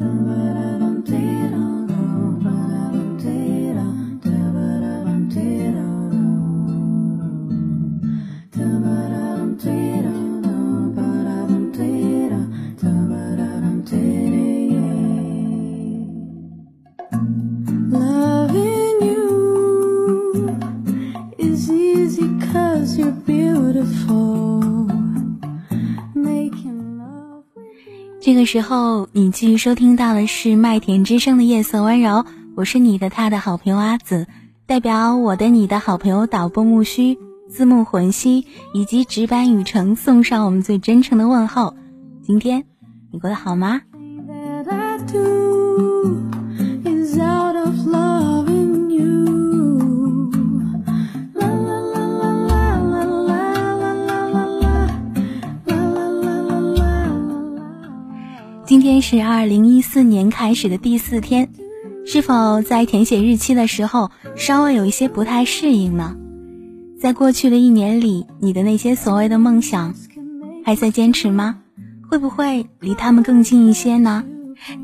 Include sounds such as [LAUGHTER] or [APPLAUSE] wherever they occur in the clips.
the 这个时候，你继续收听到的是麦田之声的夜色温柔，我是你的他的好朋友阿紫，代表我的你的好朋友导播木须、字幕魂兮以及值班雨橙送上我们最真诚的问候。今天你过得好吗？今天是二零一四年开始的第四天，是否在填写日期的时候稍微有一些不太适应呢？在过去的一年里，你的那些所谓的梦想，还在坚持吗？会不会离他们更近一些呢？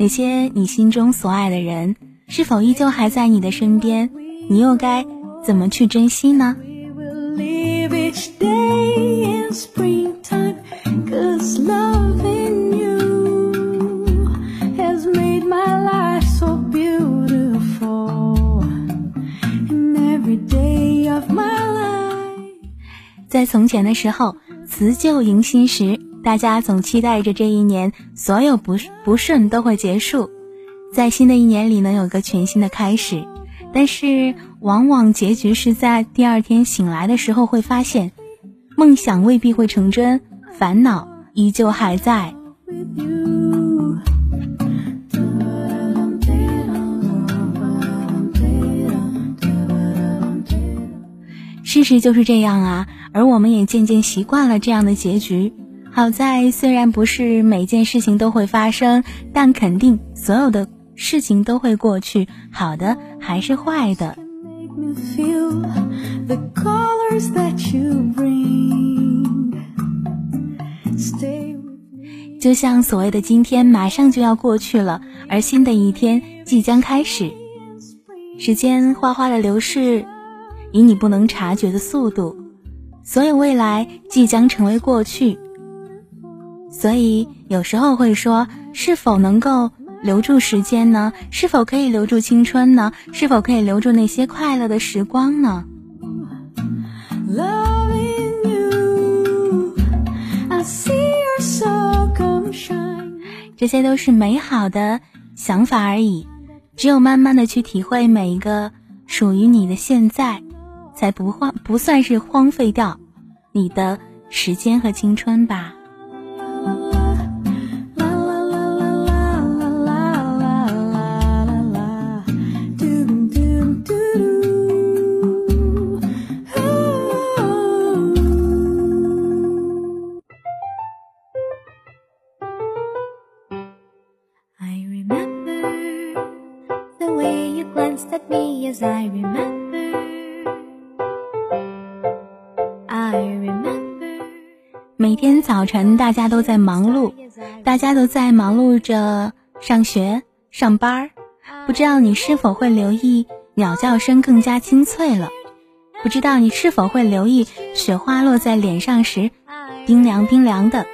那些你心中所爱的人，是否依旧还在你的身边？你又该怎么去珍惜呢？在从前的时候，辞旧迎新时，大家总期待着这一年所有不不顺都会结束，在新的一年里能有个全新的开始。但是，往往结局是在第二天醒来的时候，会发现梦想未必会成真，烦恼依旧还在。事实就是这样啊。而我们也渐渐习惯了这样的结局。好在虽然不是每件事情都会发生，但肯定所有的事情都会过去，好的还是坏的。就像所谓的今天马上就要过去了，而新的一天即将开始。时间哗哗的流逝，以你不能察觉的速度。所有未来即将成为过去，所以有时候会说：是否能够留住时间呢？是否可以留住青春呢？是否可以留住那些快乐的时光呢？这些都是美好的想法而已。只有慢慢的去体会每一个属于你的现在。才不荒不算是荒废掉你的时间和青春吧。每天早晨，大家都在忙碌，大家都在忙碌着上学、上班儿。不知道你是否会留意鸟叫声更加清脆了？不知道你是否会留意雪花落在脸上时，冰凉冰凉的？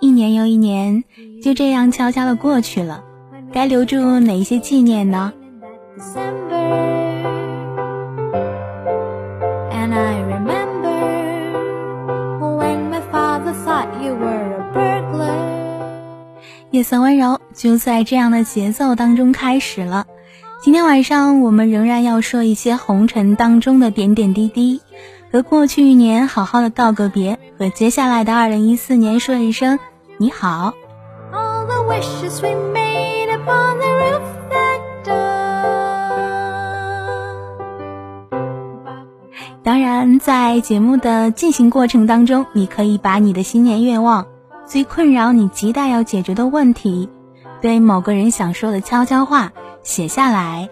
一年又一年，就这样悄悄的过去了。该留住哪一些纪念呢？夜色温柔，就在这样的节奏当中开始了。今天晚上，我们仍然要说一些红尘当中的点点滴滴，和过去一年好好的道个别，和接下来的二零一四年说一声你好。当然，在节目的进行过程当中，你可以把你的新年愿望、最困扰你、亟待要解决的问题，对某个人想说的悄悄话写下来。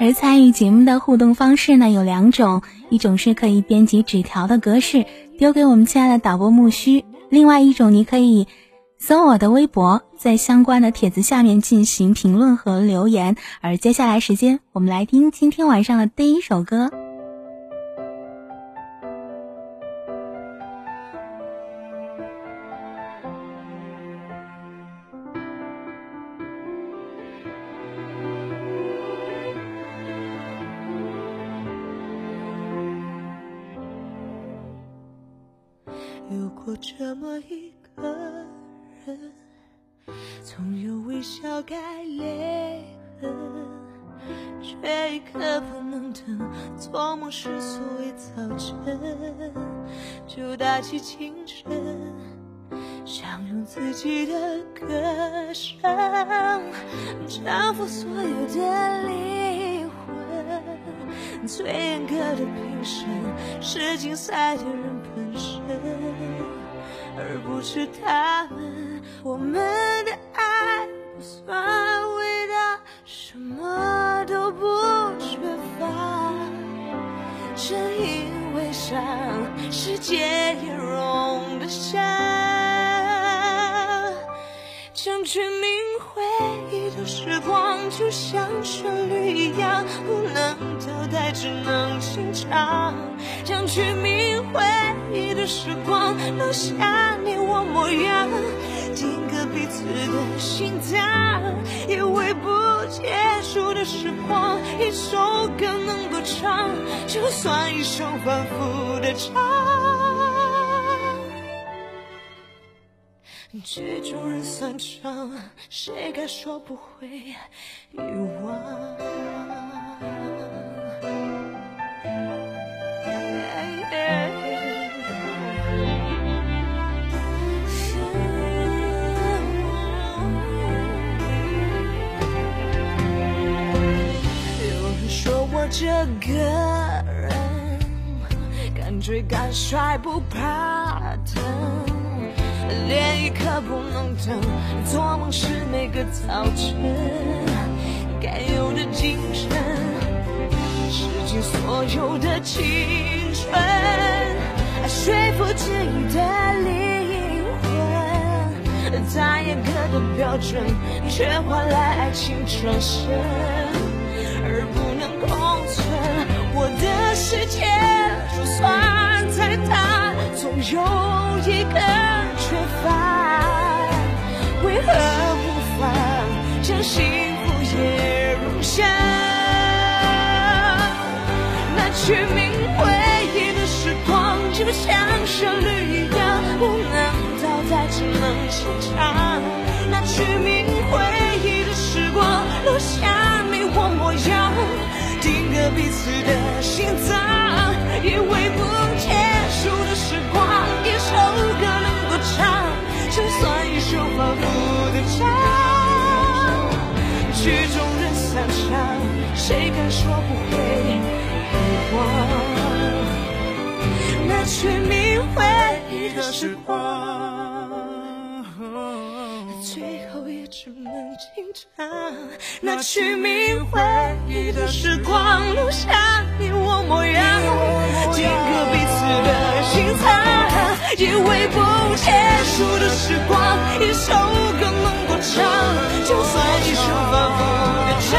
而参与节目的互动方式呢有两种，一种是可以编辑纸条的格式丢给我们亲爱的导播木须，另外一种你可以搜我的微博，在相关的帖子下面进行评论和留言。而接下来时间，我们来听今天晚上的第一首歌。清晨，想用自己的歌声，征服所有的灵魂。最严格的评审是竞赛的人本身。而不是他们，我们的爱不算伟大，什么都不缺乏。正因为伤，世界也容得下。将去铭回忆的时光，就像旋律一样，不能倒带，只能清唱。将去铭回忆的时光，留下你我模样，定格彼此的心脏。以为不结束的时光，一首歌能够唱，就算一生反复的唱。曲终人散场，谁敢说不会遗忘？敢摔不怕疼，连一刻不能等。做梦是每个早晨该有的精神，失去所有的青春，说服自己的灵魂。再严格的标准，却换来爱情转身，他，总有一个缺乏。为何无法，将幸福也融下？那去铭回忆的时光，就像旋律一样，不能倒带，只能清唱。那去铭回忆的时光，留下你我模样。定格彼此的心脏，以为不见束的时光，一首歌能够唱，就算一首反复的唱。曲终人散场，谁敢说不会遗忘？那去铭回忆的时光。那取名回忆的时光，留下你我模样，定格彼此的心脏。以为不结束的时光，一首歌能够唱，就算一生反复的唱。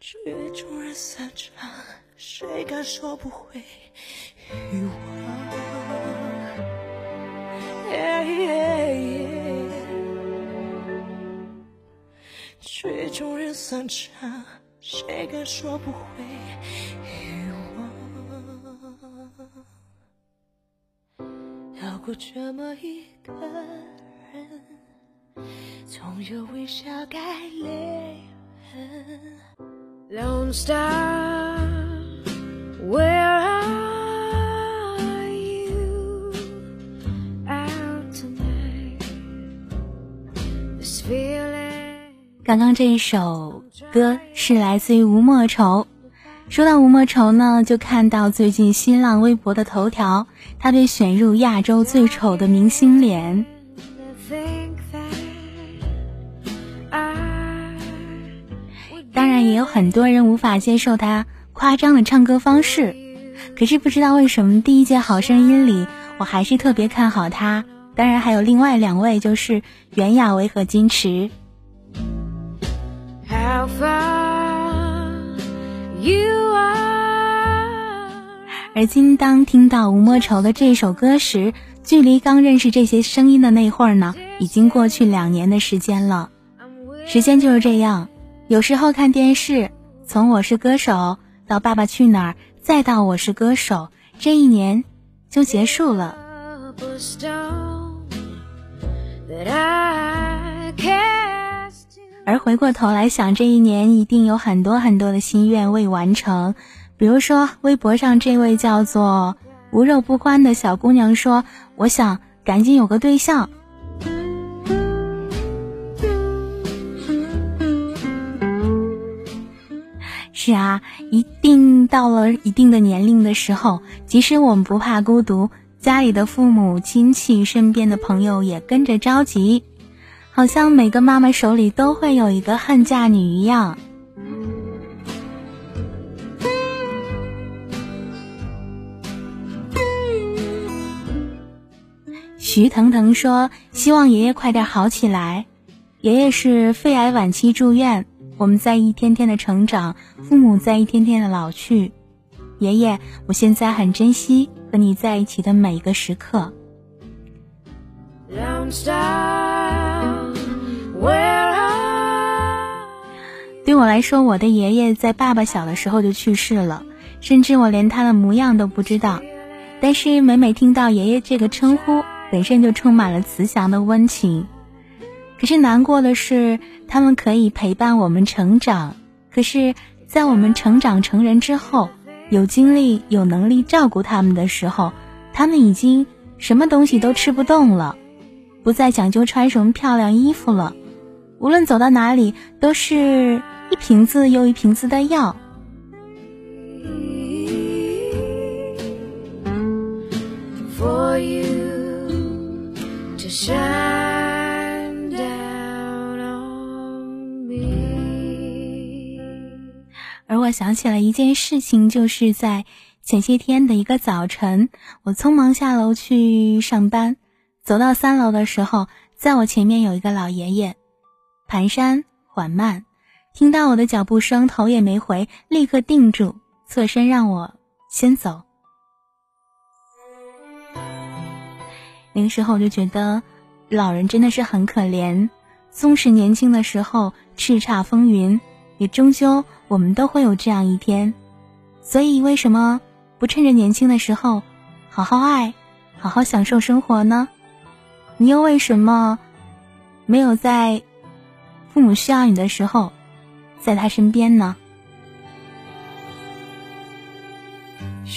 曲终人散场，谁敢说不会？遗忘，曲终人散场，谁敢说不会遗忘？有过这么一个人，总有微笑盖泪痕。Lone Star，Where are？刚刚这一首歌是来自于吴莫愁。说到吴莫愁呢就看到最近新浪微博的头条她被选入亚洲最丑的明星脸。当然也有很多人无法接受她夸张的唱歌方式可是不知道为什么第一届好声音里我还是特别看好她当然还有另外两位，就是袁娅维和金池。而今当听到吴莫愁的这首歌时，距离刚认识这些声音的那会儿呢，已经过去两年的时间了。时间就是这样，有时候看电视，从《我是歌手》到《爸爸去哪儿》，再到《我是歌手》，这一年就结束了。而回过头来想，这一年一定有很多很多的心愿未完成。比如说，微博上这位叫做“无肉不欢”的小姑娘说：“我想赶紧有个对象。” [LAUGHS] 是啊，一定到了一定的年龄的时候，即使我们不怕孤独。家里的父母亲戚、身边的朋友也跟着着急，好像每个妈妈手里都会有一个恨嫁女一样。徐腾腾说：“希望爷爷快点好起来。”爷爷是肺癌晚期住院，我们在一天天的成长，父母在一天天的老去。爷爷，我现在很珍惜。和你在一起的每一个时刻。对我来说，我的爷爷在爸爸小的时候就去世了，甚至我连他的模样都不知道。但是每每听到爷爷这个称呼，本身就充满了慈祥的温情。可是难过的是，他们可以陪伴我们成长，可是，在我们成长成人之后。有精力、有能力照顾他们的时候，他们已经什么东西都吃不动了，不再讲究穿什么漂亮衣服了。无论走到哪里，都是一瓶子又一瓶子的药。而我想起了一件事情，就是在前些天的一个早晨，我匆忙下楼去上班，走到三楼的时候，在我前面有一个老爷爷，蹒跚缓慢，听到我的脚步声，头也没回，立刻定住，侧身让我先走。那个时候我就觉得，老人真的是很可怜，纵使年轻的时候叱咤风云。也终究，我们都会有这样一天，所以为什么不趁着年轻的时候，好好爱，好好享受生活呢？你又为什么没有在父母需要你的时候，在他身边呢？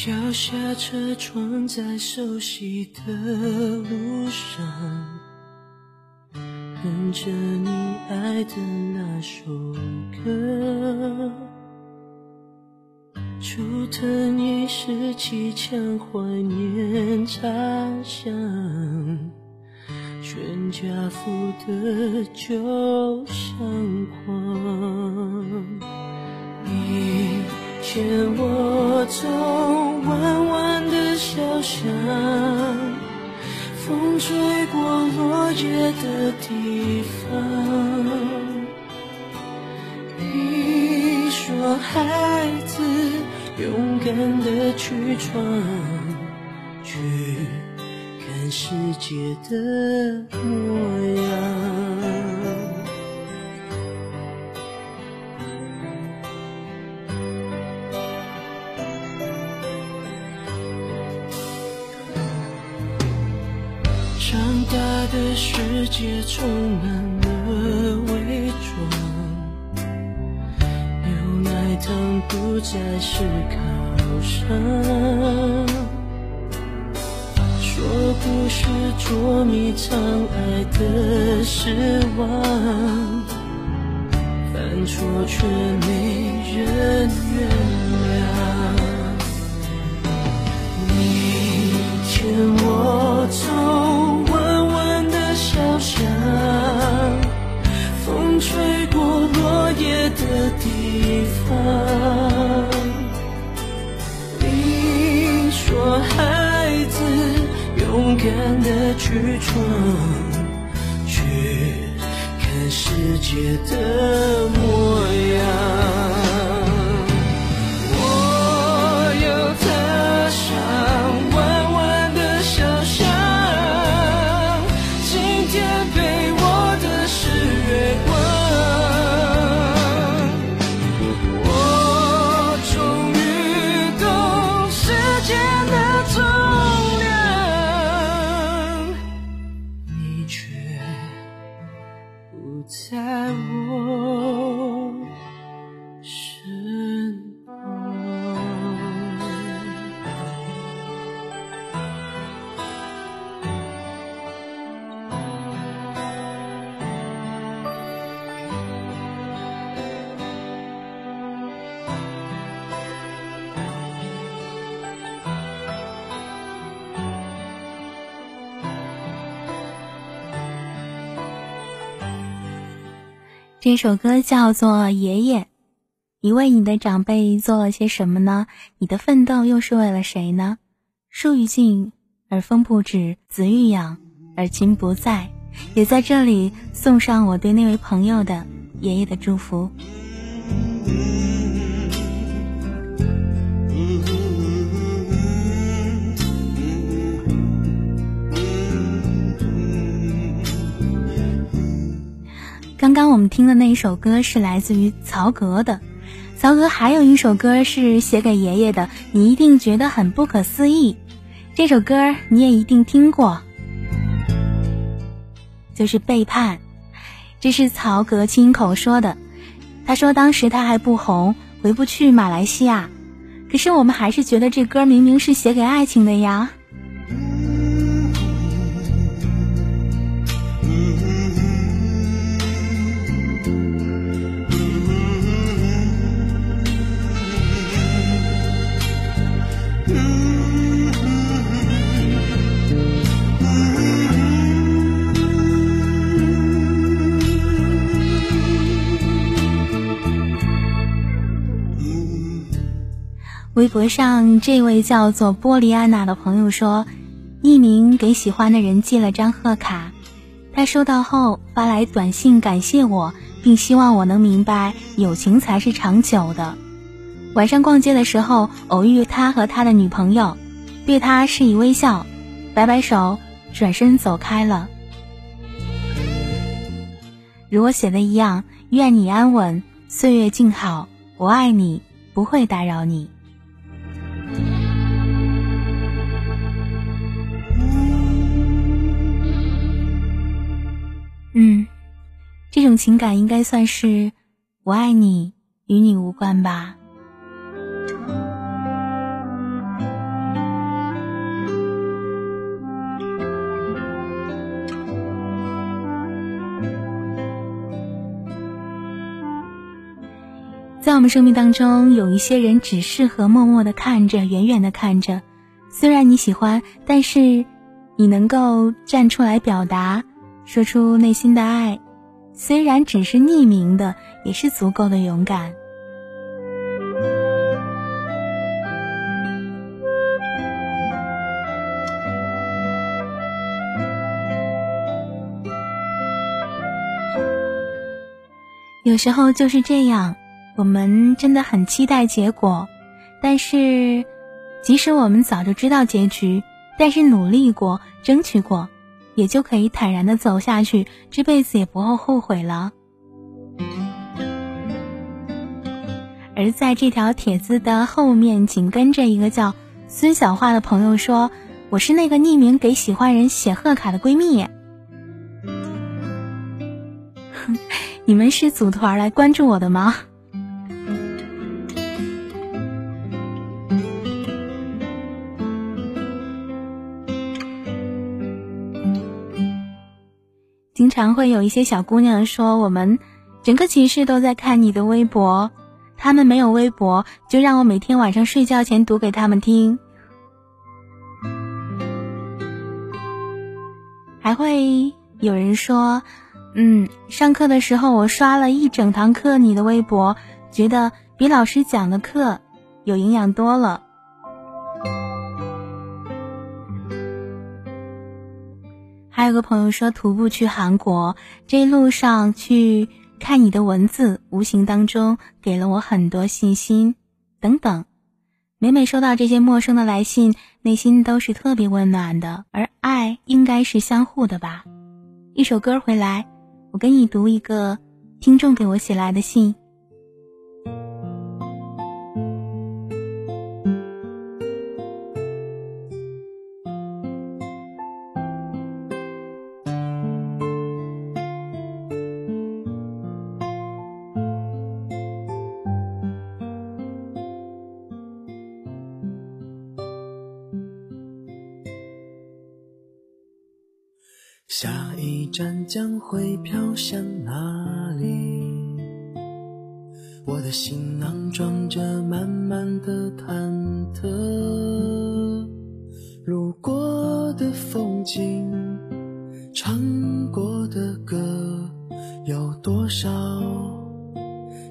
摇下车窗，在熟悉的路上。哼着你爱的那首歌，竹藤一时几腔怀念茶香，全家福的旧相框。你牵我走弯弯的小巷。风吹过落叶的地方，你说孩子勇敢的去闯，去看世界的模样。大的世界充满了伪装，牛奶糖不再是靠山，说不是捉迷藏爱的失望，犯错却没人原谅，你牵我地方。你说孩子勇敢的去闯，去看世界的模样这首歌叫做《爷爷》，你为你的长辈做了些什么呢？你的奋斗又是为了谁呢？树欲静而风不止，子欲养而亲不在，也在这里送上我对那位朋友的爷爷的祝福。刚刚我们听的那一首歌是来自于曹格的，曹格还有一首歌是写给爷爷的，你一定觉得很不可思议。这首歌你也一定听过，就是《背叛》，这是曹格亲口说的。他说当时他还不红，回不去马来西亚，可是我们还是觉得这歌明明是写给爱情的呀。微博上这位叫做波利安娜的朋友说，匿名给喜欢的人寄了张贺卡，他收到后发来短信感谢我，并希望我能明白友情才是长久的。晚上逛街的时候偶遇他和他的女朋友，对他示意微笑，摆摆手，转身走开了。如我写的一样，愿你安稳，岁月静好，我爱你，不会打扰你。嗯，这种情感应该算是我爱你，与你无关吧。在我们生命当中，有一些人只适合默默的看着，远远的看着。虽然你喜欢，但是你能够站出来表达，说出内心的爱，虽然只是匿名的，也是足够的勇敢。有时候就是这样。我们真的很期待结果，但是，即使我们早就知道结局，但是努力过、争取过，也就可以坦然的走下去，这辈子也不会后悔了。而在这条帖子的后面，紧跟着一个叫孙小花的朋友说：“我是那个匿名给喜欢人写贺卡的闺蜜。”哼，[LAUGHS] 你们是组团来关注我的吗？常会有一些小姑娘说，我们整个寝室都在看你的微博，他们没有微博，就让我每天晚上睡觉前读给他们听。还会有人说，嗯，上课的时候我刷了一整堂课你的微博，觉得比老师讲的课有营养多了。还有个朋友说，徒步去韩国，这一路上去看你的文字，无形当中给了我很多信心。等等，每每收到这些陌生的来信，内心都是特别温暖的。而爱应该是相互的吧？一首歌回来，我给你读一个听众给我写来的信。山将会飘向哪里？我的行囊装着满满的忐忑。路过的风景，唱过的歌，有多少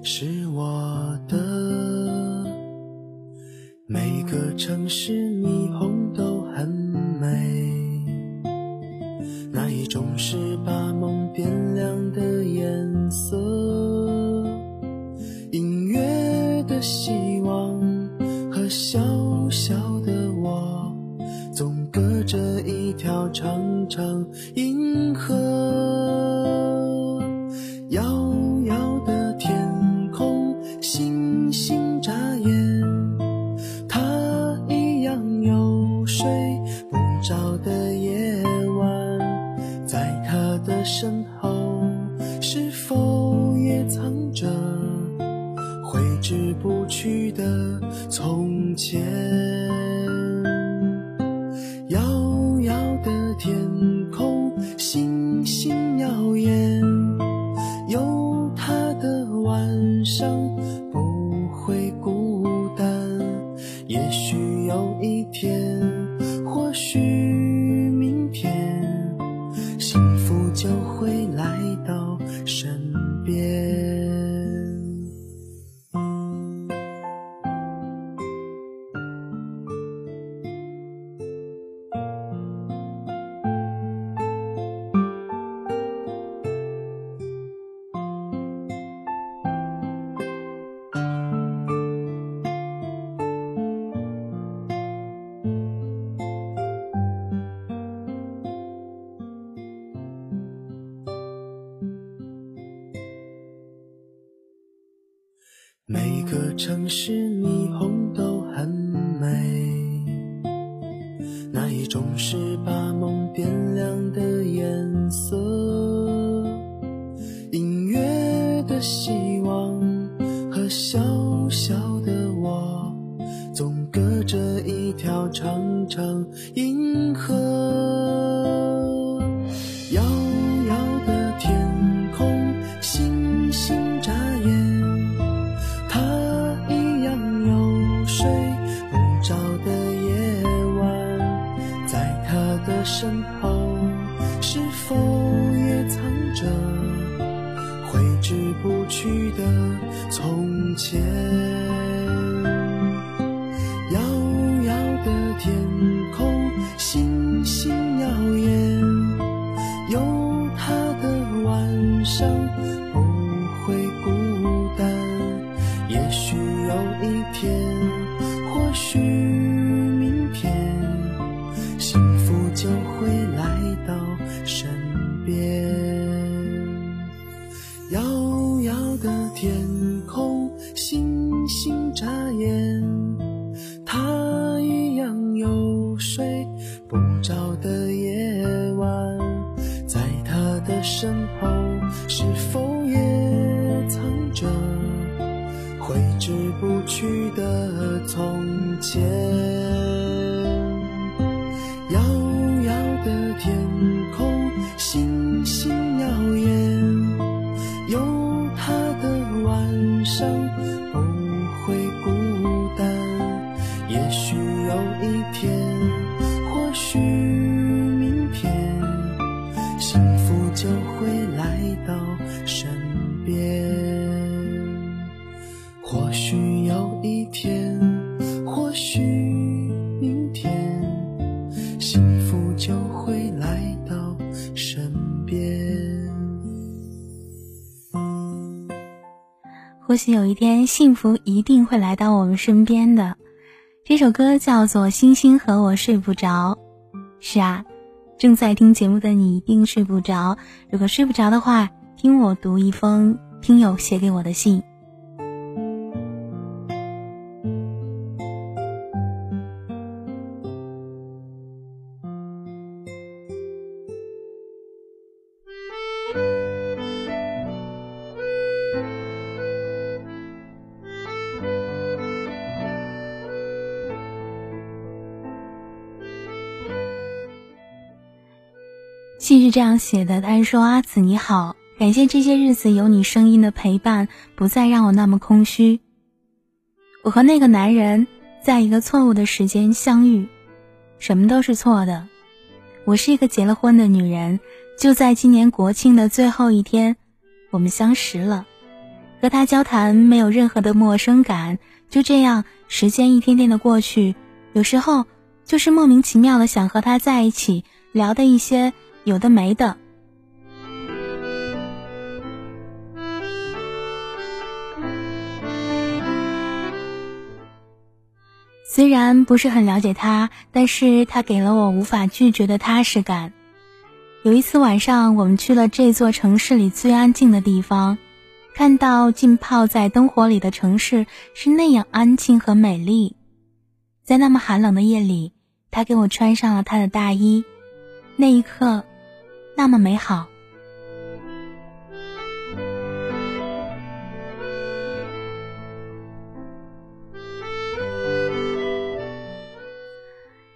是我的？每个城市霓虹和小小的我，总隔着一条长长银河。星河遥遥的天空，星星眨眼，他一样有睡不着的夜晚，在他的身后是否也藏着挥之不去的从前。或许有一天，幸福一定会来到我们身边的。这首歌叫做《星星和我睡不着》。是啊，正在听节目的你一定睡不着。如果睡不着的话，听我读一封听友写给我的信。是这样写的，他说：“阿紫你好，感谢这些日子有你声音的陪伴，不再让我那么空虚。我和那个男人在一个错误的时间相遇，什么都是错的。我是一个结了婚的女人，就在今年国庆的最后一天，我们相识了。和他交谈没有任何的陌生感，就这样，时间一天天的过去，有时候就是莫名其妙的想和他在一起，聊的一些。”有的没的。虽然不是很了解他，但是他给了我无法拒绝的踏实感。有一次晚上，我们去了这座城市里最安静的地方，看到浸泡在灯火里的城市是那样安静和美丽。在那么寒冷的夜里，他给我穿上了他的大衣，那一刻。那么美好。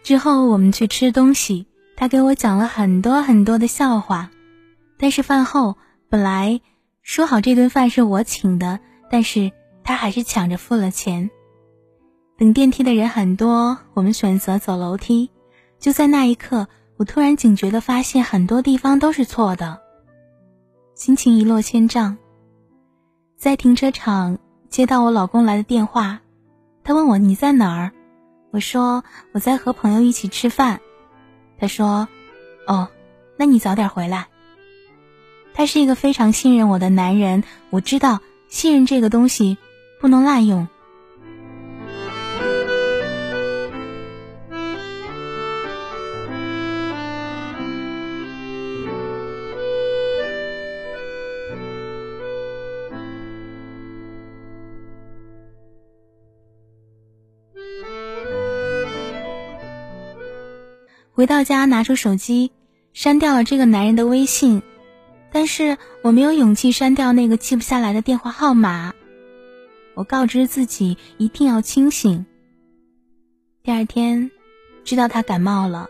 之后我们去吃东西，他给我讲了很多很多的笑话。但是饭后本来说好这顿饭是我请的，但是他还是抢着付了钱。等电梯的人很多，我们选择走楼梯。就在那一刻。我突然警觉的发现，很多地方都是错的，心情一落千丈。在停车场接到我老公来的电话，他问我你在哪儿，我说我在和朋友一起吃饭。他说：“哦，那你早点回来。”他是一个非常信任我的男人，我知道信任这个东西不能滥用。回到家，拿出手机，删掉了这个男人的微信，但是我没有勇气删掉那个记不下来的电话号码。我告知自己一定要清醒。第二天，知道他感冒了，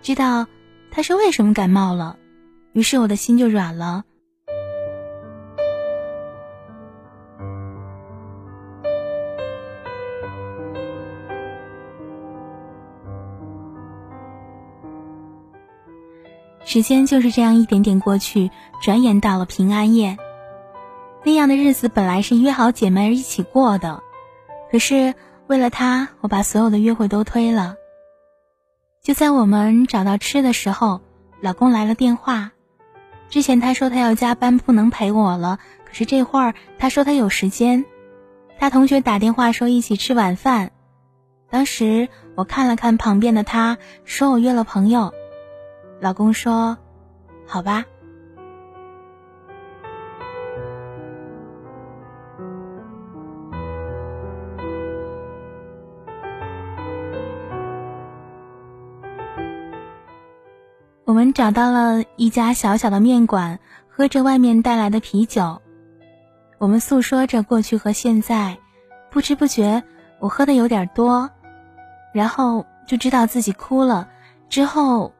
知道他是为什么感冒了，于是我的心就软了。时间就是这样一点点过去，转眼到了平安夜。那样的日子本来是约好姐妹一起过的，可是为了他，我把所有的约会都推了。就在我们找到吃的时候，老公来了电话。之前他说他要加班不能陪我了，可是这会儿他说他有时间。他同学打电话说一起吃晚饭。当时我看了看旁边的他，说我约了朋友。老公说：“好吧。”我们找到了一家小小的面馆，喝着外面带来的啤酒，我们诉说着过去和现在。不知不觉，我喝的有点多，然后就知道自己哭了。之后。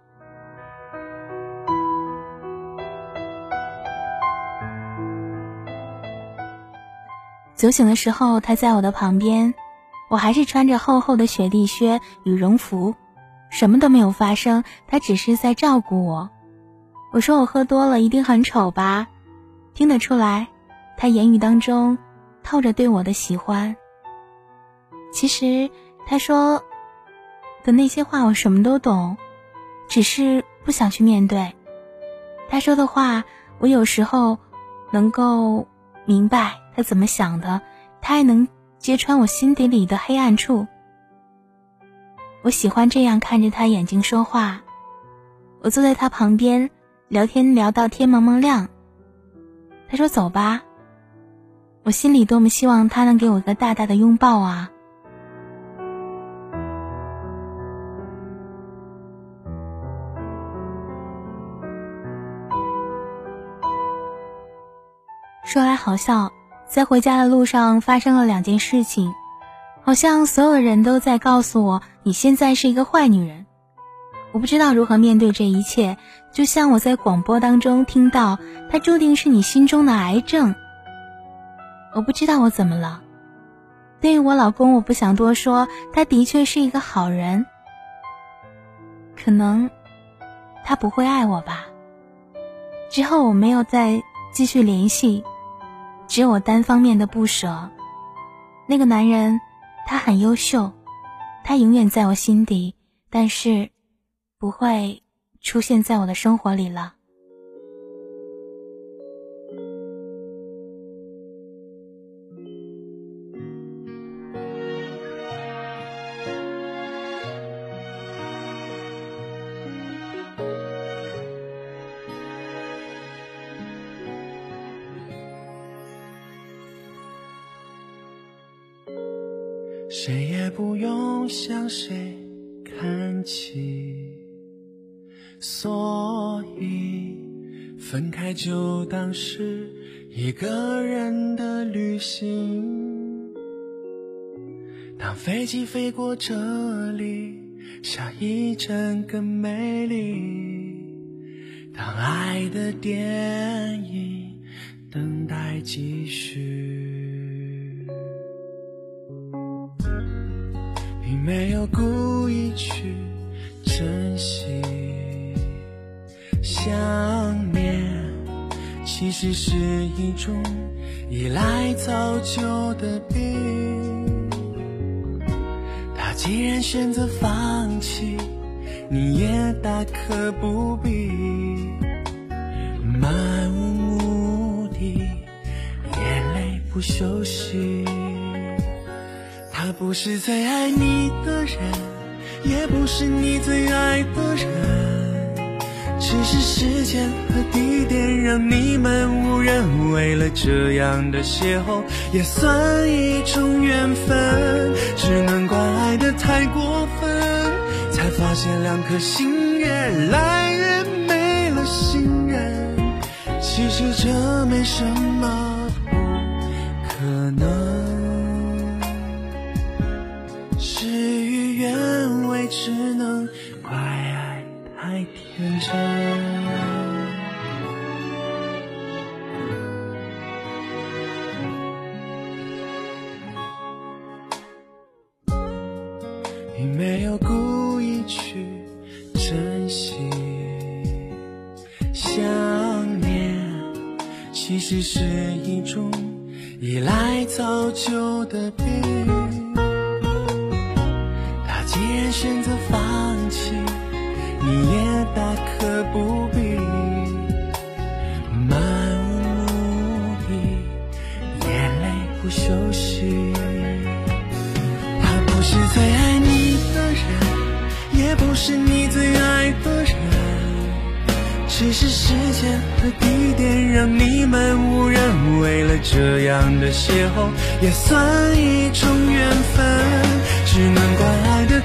酒醒的时候，他在我的旁边，我还是穿着厚厚的雪地靴、羽绒服，什么都没有发生。他只是在照顾我。我说我喝多了，一定很丑吧？听得出来，他言语当中透着对我的喜欢。其实他说的那些话，我什么都懂，只是不想去面对。他说的话，我有时候能够。明白他怎么想的，他还能揭穿我心底里的黑暗处。我喜欢这样看着他眼睛说话。我坐在他旁边聊天，聊到天蒙蒙亮。他说：“走吧。”我心里多么希望他能给我一个大大的拥抱啊！说来好笑，在回家的路上发生了两件事情，好像所有人都在告诉我你现在是一个坏女人。我不知道如何面对这一切，就像我在广播当中听到，他注定是你心中的癌症。我不知道我怎么了。对于我老公，我不想多说，他的确是一个好人。可能他不会爱我吧。之后我没有再继续联系，只有我单方面的不舍。那个男人，他很优秀，他永远在我心底，但是不会出现在我的生活里了。当时一个人的旅行。当飞机飞过这里，下一站更美丽。当爱的电影等待继续。并没有故意去珍惜，想念其实是一种依赖早就的病。他既然选择放弃，你也大可不必漫无目的，眼泪不休息。他不是最爱你的人，也不是你最爱的人，只是时间和地点让你们误认。为了这样的邂逅，也算一种缘分。只能怪爱的太过分，才发现两颗心越来越没了信任。其实这没什么天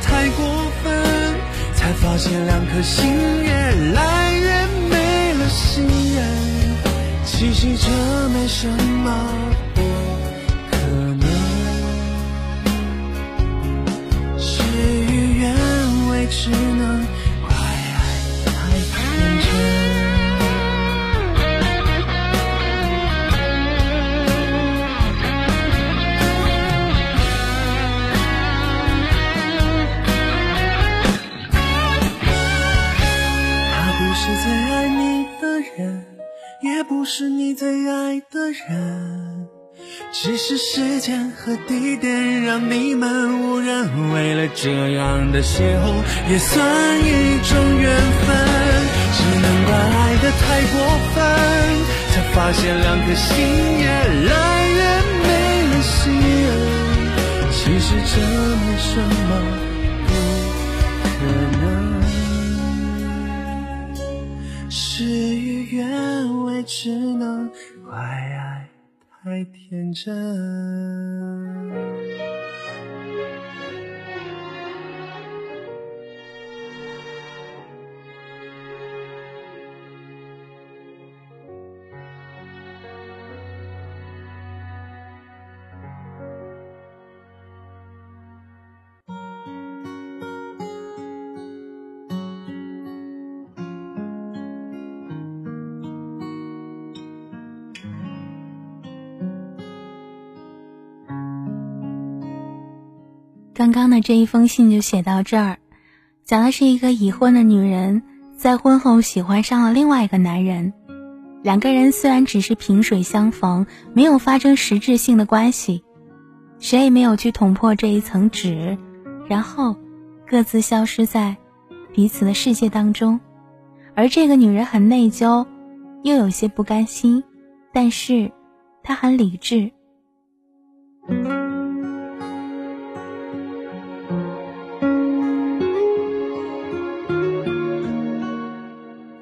太过分，才发现两颗心越来越没了信任。其实这没什么不可能，事与愿违，最爱的人，只是时间和地点让你们无人。为了这样的邂逅，也算一种缘分。只能怪爱的太过分，才发现两颗心越来越没了心。其实这没什么不可能，是与愿违，只能怪爱太天真。刚刚的这一封信就写到这儿，讲的是一个已婚的女人在婚后喜欢上了另外一个男人，两个人虽然只是萍水相逢，没有发生实质性的关系，谁也没有去捅破这一层纸，然后各自消失在彼此的世界当中，而这个女人很内疚，又有些不甘心，但是她很理智。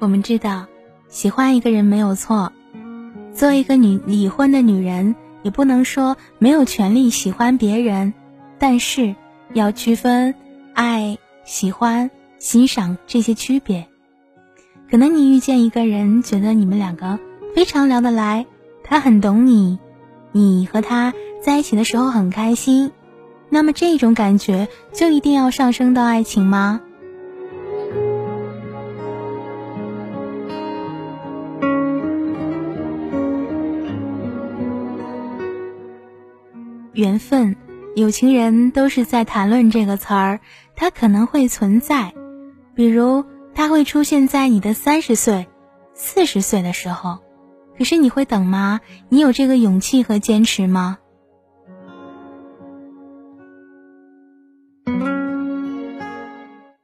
我们知道，喜欢一个人没有错。作为一个女已婚的女人，也不能说没有权利喜欢别人，但是要区分爱、喜欢、欣赏这些区别。可能你遇见一个人，觉得你们两个非常聊得来，他很懂你，你和他在一起的时候很开心，那么这种感觉就一定要上升到爱情吗？缘分，有情人都是在谈论这个词儿，它可能会存在，比如它会出现在你的三十岁、四十岁的时候，可是你会等吗？你有这个勇气和坚持吗？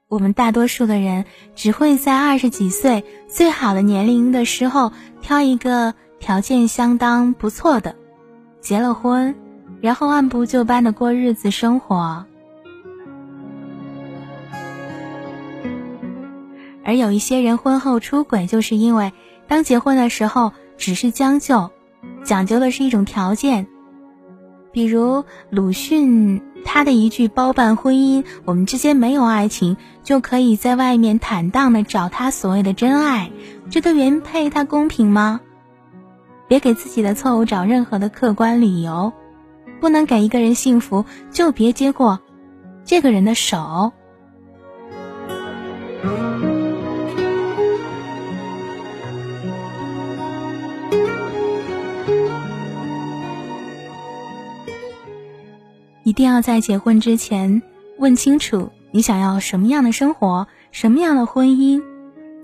我们大多数的人只会在二十几岁最好的年龄的时候挑一个条件相当不错的，结了婚。然后按部就班的过日子生活，而有一些人婚后出轨，就是因为当结婚的时候只是将就，讲究的是一种条件，比如鲁迅他的一句“包办婚姻，我们之间没有爱情，就可以在外面坦荡的找他所谓的真爱”，这对原配他公平吗？别给自己的错误找任何的客观理由。不能给一个人幸福，就别接过这个人的手。一定要在结婚之前问清楚你想要什么样的生活，什么样的婚姻。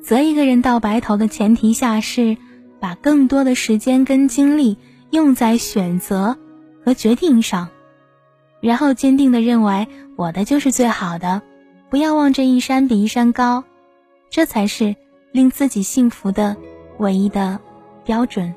择一个人到白头的前提下是，把更多的时间跟精力用在选择。和决定上，然后坚定的认为我的就是最好的，不要望这一山比一山高，这才是令自己幸福的唯一的标准。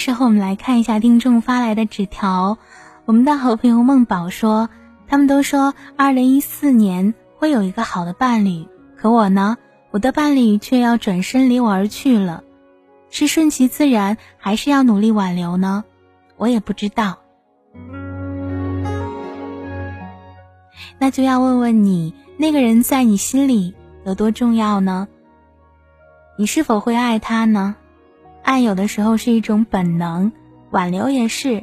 时候，我们来看一下听众发来的纸条。我们的好朋友梦宝说：“他们都说二零一四年会有一个好的伴侣，可我呢，我的伴侣却要转身离我而去了。是顺其自然，还是要努力挽留呢？我也不知道。那就要问问你，那个人在你心里有多重要呢？你是否会爱他呢？”爱有的时候是一种本能挽留也是。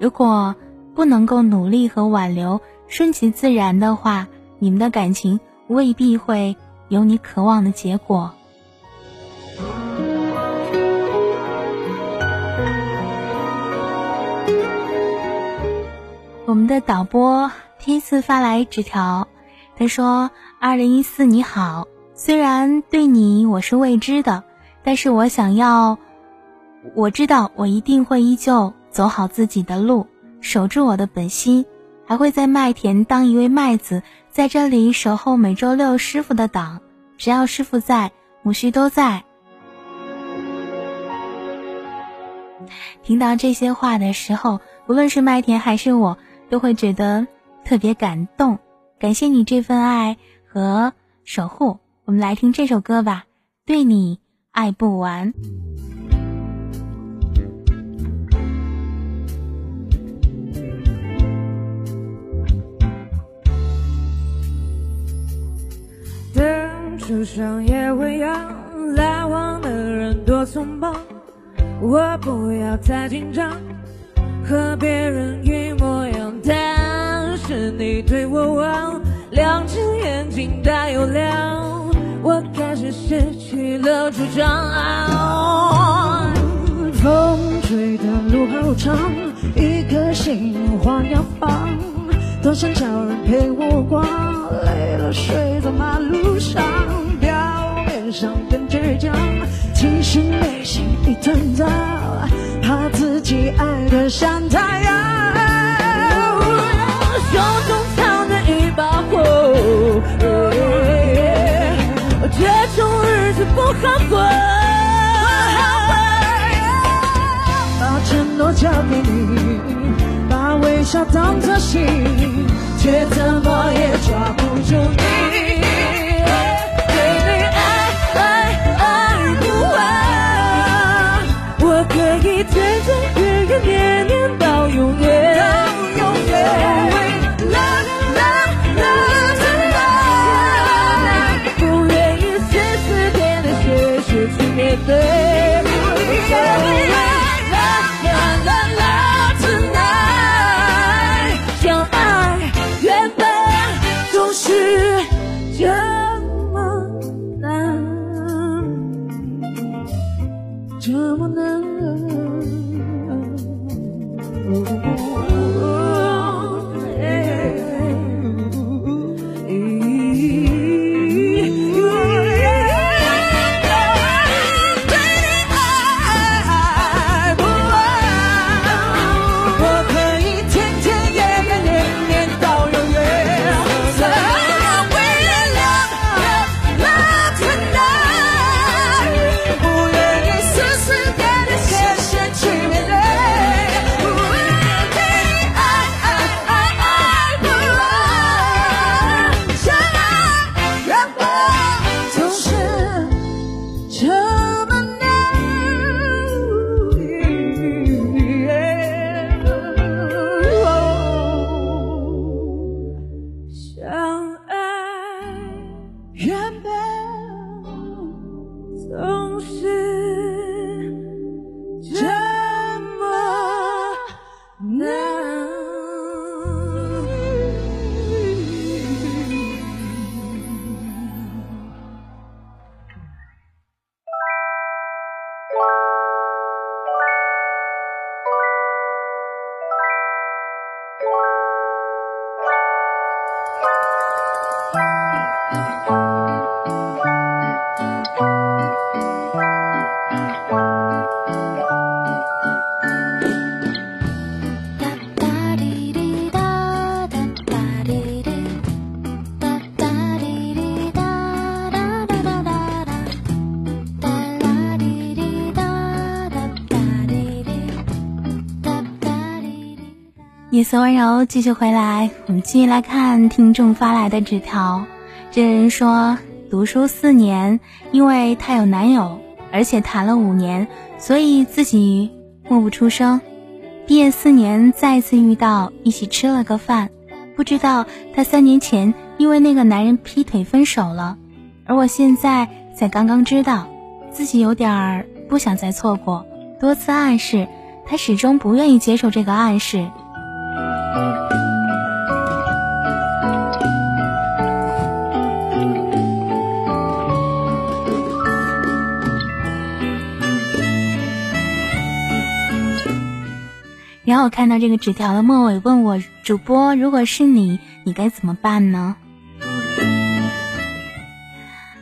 如果不能够努力和挽留顺其自然的话你们的感情未必会有你渴望的结果。我们的导播第一次发来纸条他说二零一四你好虽然对你我是未知的但是我想要我知道我一定会依旧走好自己的路，守住我的本心，还会在麦田当一位麦子，在这里守候每周六师傅的档，只要师傅在，母须都在。”听到这些话的时候，无论是麦田还是我，都会觉得特别感动。感谢你这份爱和守护。我们来听这首歌吧，《对你爱不完》。灯初上也未央，来往的人多匆忙。我不要太紧张，和别人一模样，但是你对我望，两只眼睛大又亮，我开始失去了主张。风吹的路好长，一颗心换两方，多想找人陪我逛，累了睡在马路上，面上更倔强。其实内心一团糟，怕自己爱得像太阳，胸中藏着一把火，这种日子不好过。把承诺交给你，把微笑当作信，却怎么也抓不住你。温柔，继续回来。我们继续来看听众发来的纸条。这人说，读书四年，因为他有男友，而且谈了五年，所以自己默不出声。毕业四年，再次遇到，一起吃了个饭。不知道他三年前因为那个男人劈腿分手了，而我现在才刚刚知道，自己有点儿不想再错过。多次暗示，他始终不愿意接受这个暗示。然后我看到这个纸条的末尾问我主播，如果是你，你该怎么办呢？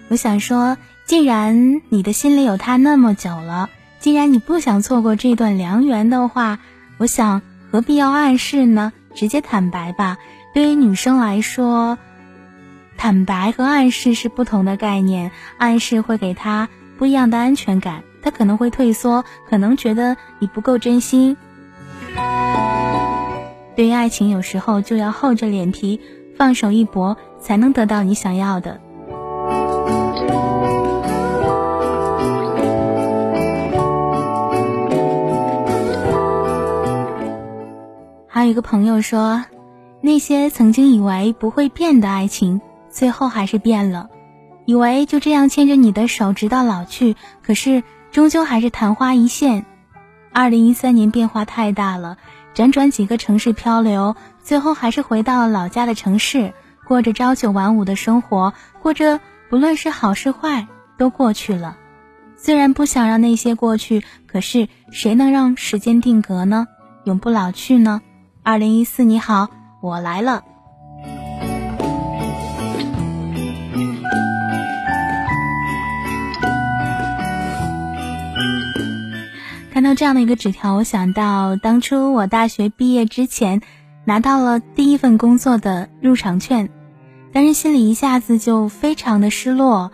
我想说，既然你的心里有他那么久了，既然你不想错过这段良缘的话，我想何必要暗示呢？直接坦白吧。对于女生来说，坦白和暗示是不同的概念。暗示会给他不一样的安全感，他可能会退缩，可能觉得你不够真心。对于爱情，有时候就要厚着脸皮放手一搏，才能得到你想要的。还有一个朋友说，那些曾经以为不会变的爱情，最后还是变了；以为就这样牵着你的手直到老去，可是终究还是昙花一现。二零一三年变化太大了，辗转几个城市漂流，最后还是回到了老家的城市，过着朝九晚五的生活，过着不论是好是坏都过去了。虽然不想让那些过去，可是谁能让时间定格呢？永不老去呢？二零一四，你好，我来了。看到这样的一个纸条，我想到当初我大学毕业之前拿到了第一份工作的入场券，但是心里一下子就非常的失落，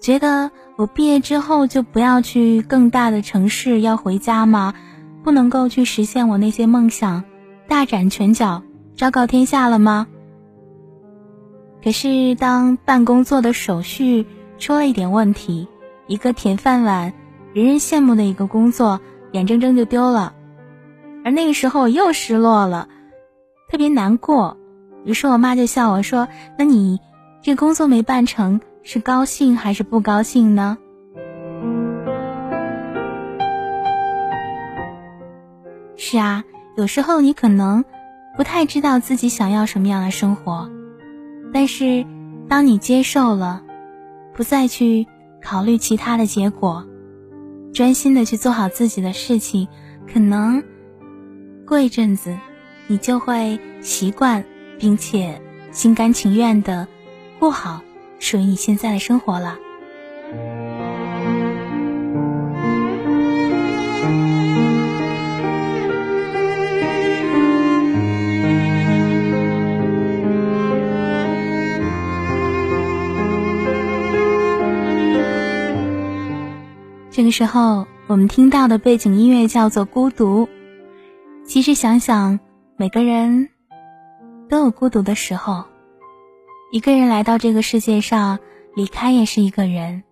觉得我毕业之后就不要去更大的城市，要回家吗？不能够去实现我那些梦想。大展拳脚，昭告天下了吗？可是当办工作的手续出了一点问题，一个铁饭碗、人人羡慕的一个工作，眼睁睁就丢了。而那个时候我又失落了，特别难过。于是我妈就笑我说：“那你这工作没办成，是高兴还是不高兴呢？”是啊。有时候你可能不太知道自己想要什么样的生活，但是当你接受了，不再去考虑其他的结果，专心的去做好自己的事情，可能过一阵子，你就会习惯，并且心甘情愿的过好属于你现在的生活了。这个时候，我们听到的背景音乐叫做《孤独》。其实想想，每个人都有孤独的时候。一个人来到这个世界上，离开也是一个人。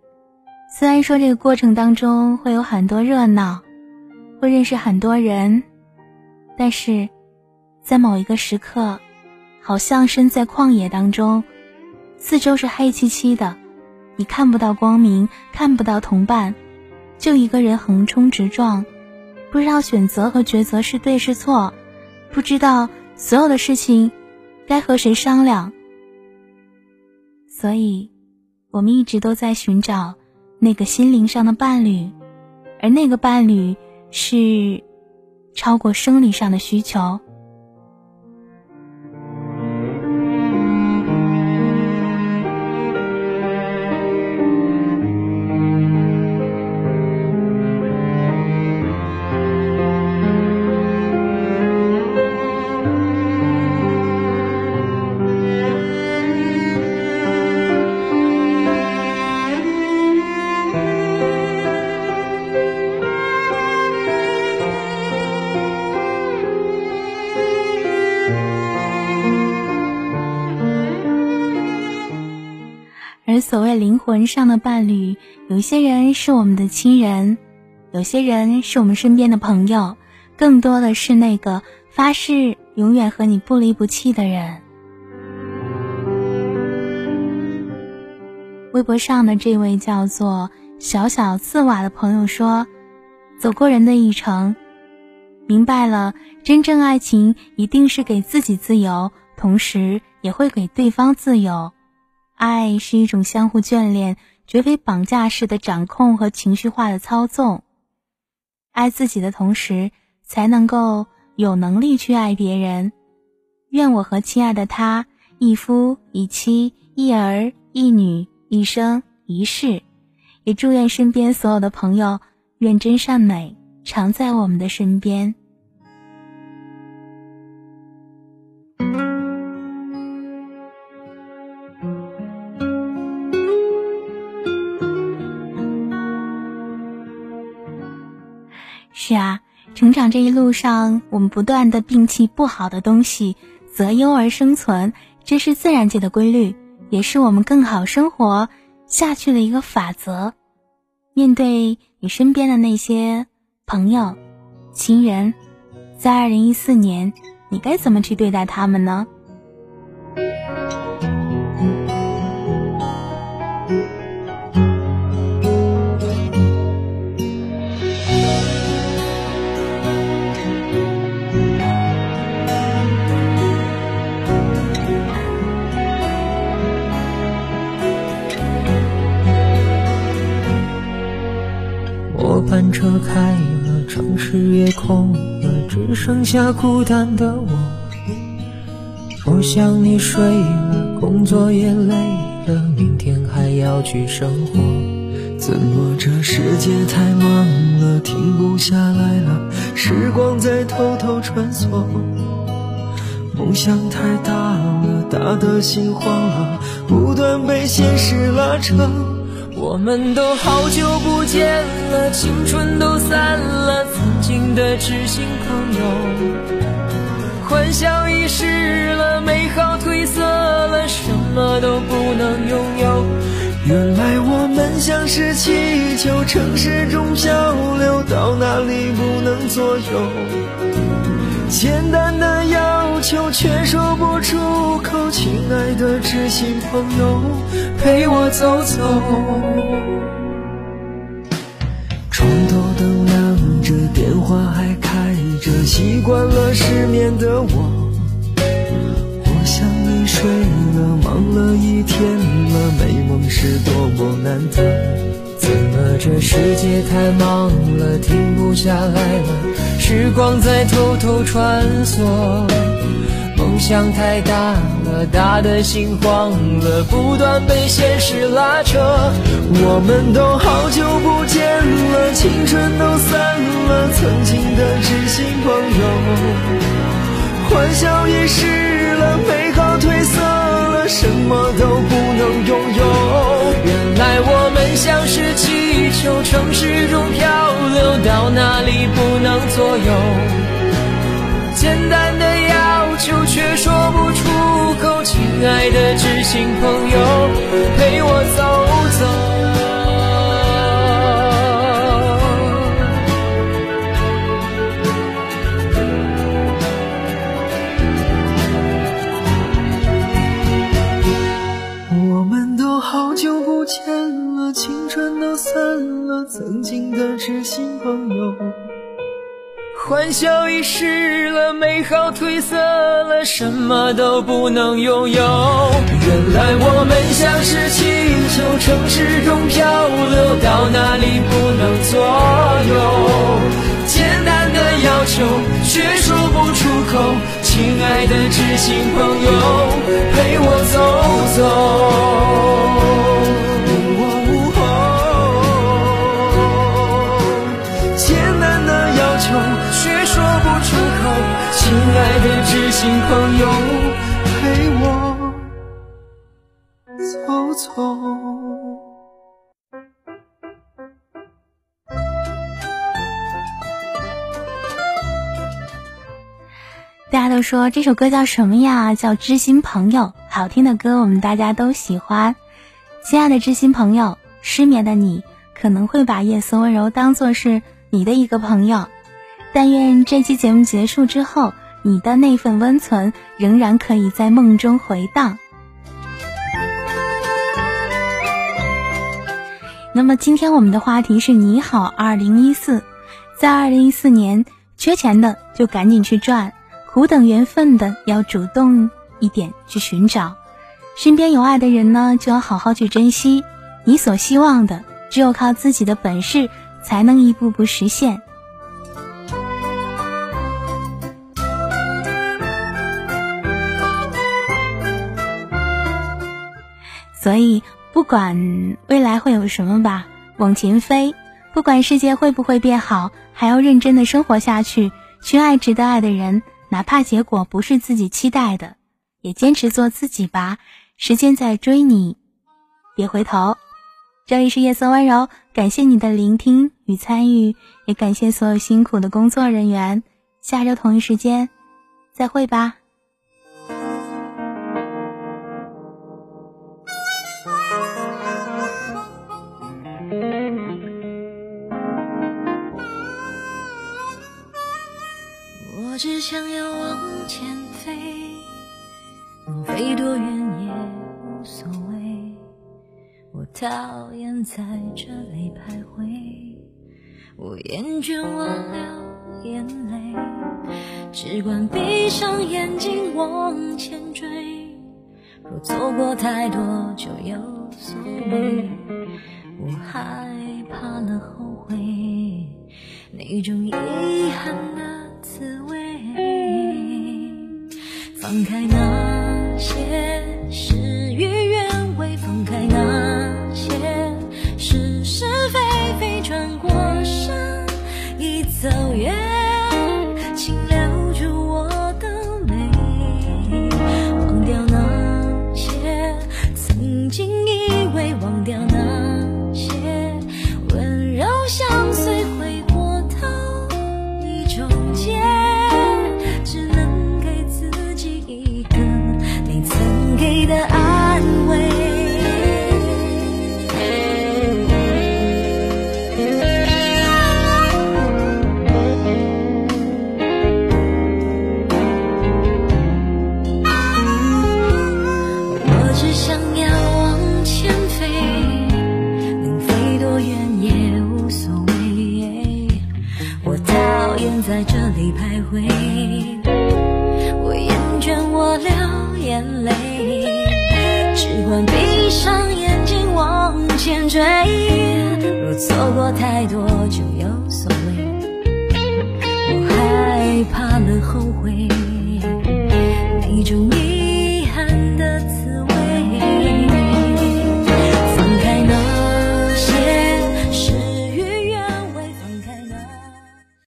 虽然说这个过程当中会有很多热闹，会认识很多人，但是在某一个时刻，好像身在旷野当中，四周是黑漆漆的，你看不到光明，看不到同伴。就一个人横冲直撞，不知道选择和抉择是对是错，不知道所有的事情该和谁商量。所以，我们一直都在寻找那个心灵上的伴侣，而那个伴侣是超过生理上的需求。魂上的伴侣，有些人是我们的亲人，有些人是我们身边的朋友，更多的是那个发誓永远和你不离不弃的人。微博上的这位叫做小小刺瓦的朋友说：“走过人的一程，明白了，真正爱情一定是给自己自由，同时也会给对方自由。”爱是一种相互眷恋，绝非绑架式的掌控和情绪化的操纵。爱自己的同时，才能够有能力去爱别人。愿我和亲爱的他一夫一妻一儿一女一生一世。也祝愿身边所有的朋友，愿真善美常在我们的身边。是啊，成长这一路上，我们不断的摒弃不好的东西，择优而生存，这是自然界的规律，也是我们更好生活。下去的一个法则，面对你身边的那些朋友、亲人，在二零一四年，你该怎么去对待他们呢？车开了，城市也空了，只剩下孤单的我。我想你睡了，工作也累了，明天还要去生活。怎么这世界太忙了，停不下来了？时光在偷偷穿梭，梦想太大了，大的心慌了，不断被现实拉扯。我们都好久不见了，青春都散了，曾经的知心朋友，欢笑已逝了，美好褪色了，什么都不能拥有。原来我们像是气球，城市中漂流，到哪里不能左右。简单的要求却说不出口，亲爱的知心朋友，陪我走走。床头灯亮着，电话还开着，习惯了失眠的我。我想你睡了，忙了一天了，美梦是多么难得。怎么这世界太忙了，停不下来了？时光在偷偷穿梭，梦想太大了，大的心慌了，不断被现实拉扯。我们都好久不见了，青春都散了，曾经的知心朋友，欢笑也失了，美好褪色了，什么都不能拥有。像是气球，城市中漂流，到哪里不能。左右，简单的要求却说不出口。亲爱的知心朋友，陪我走走。曾经的知心朋友。欢笑已逝了，美好褪色了，什么都不能拥有。原来我们像是气球，城市中漂流，到哪里不能左右。简单的要求却说不出口，亲爱的知心朋友，陪我走走。亲爱的知心朋友，陪我走走。大家都说这首歌叫什么呀？叫《知心朋友》，好听的歌我们大家都喜欢。亲爱的知心朋友，失眠的你可能会把夜色温柔当做是你的一个朋友，但愿这期节目结束之后。你的那份温存仍然可以在梦中回荡。那么今天我们的话题是你好，二零一四，在二零一四年，缺钱的就赶紧去赚，苦等缘分的要主动一点去寻找，身边有爱的人呢就要好好去珍惜。你所希望的，只有靠自己的本事才能一步步实现。所以不管未来会有什么吧，往前飞。不管世界会不会变好，还要认真的生活下去，去爱值得爱的人，哪怕结果不是自己期待的，也坚持做自己吧。时间在追你，别回头。这里是夜色温柔，感谢你的聆听与参与，也感谢所有辛苦的工作人员。下周同一时间，再会吧。讨厌在这里徘徊，我厌倦我流眼泪，只管闭上眼睛往前追。若错过太多就有所谓，我害怕了后悔，那种遗憾的滋味。放开那些为，我厌倦我流眼泪，只管闭上眼睛往前追。若错过太多就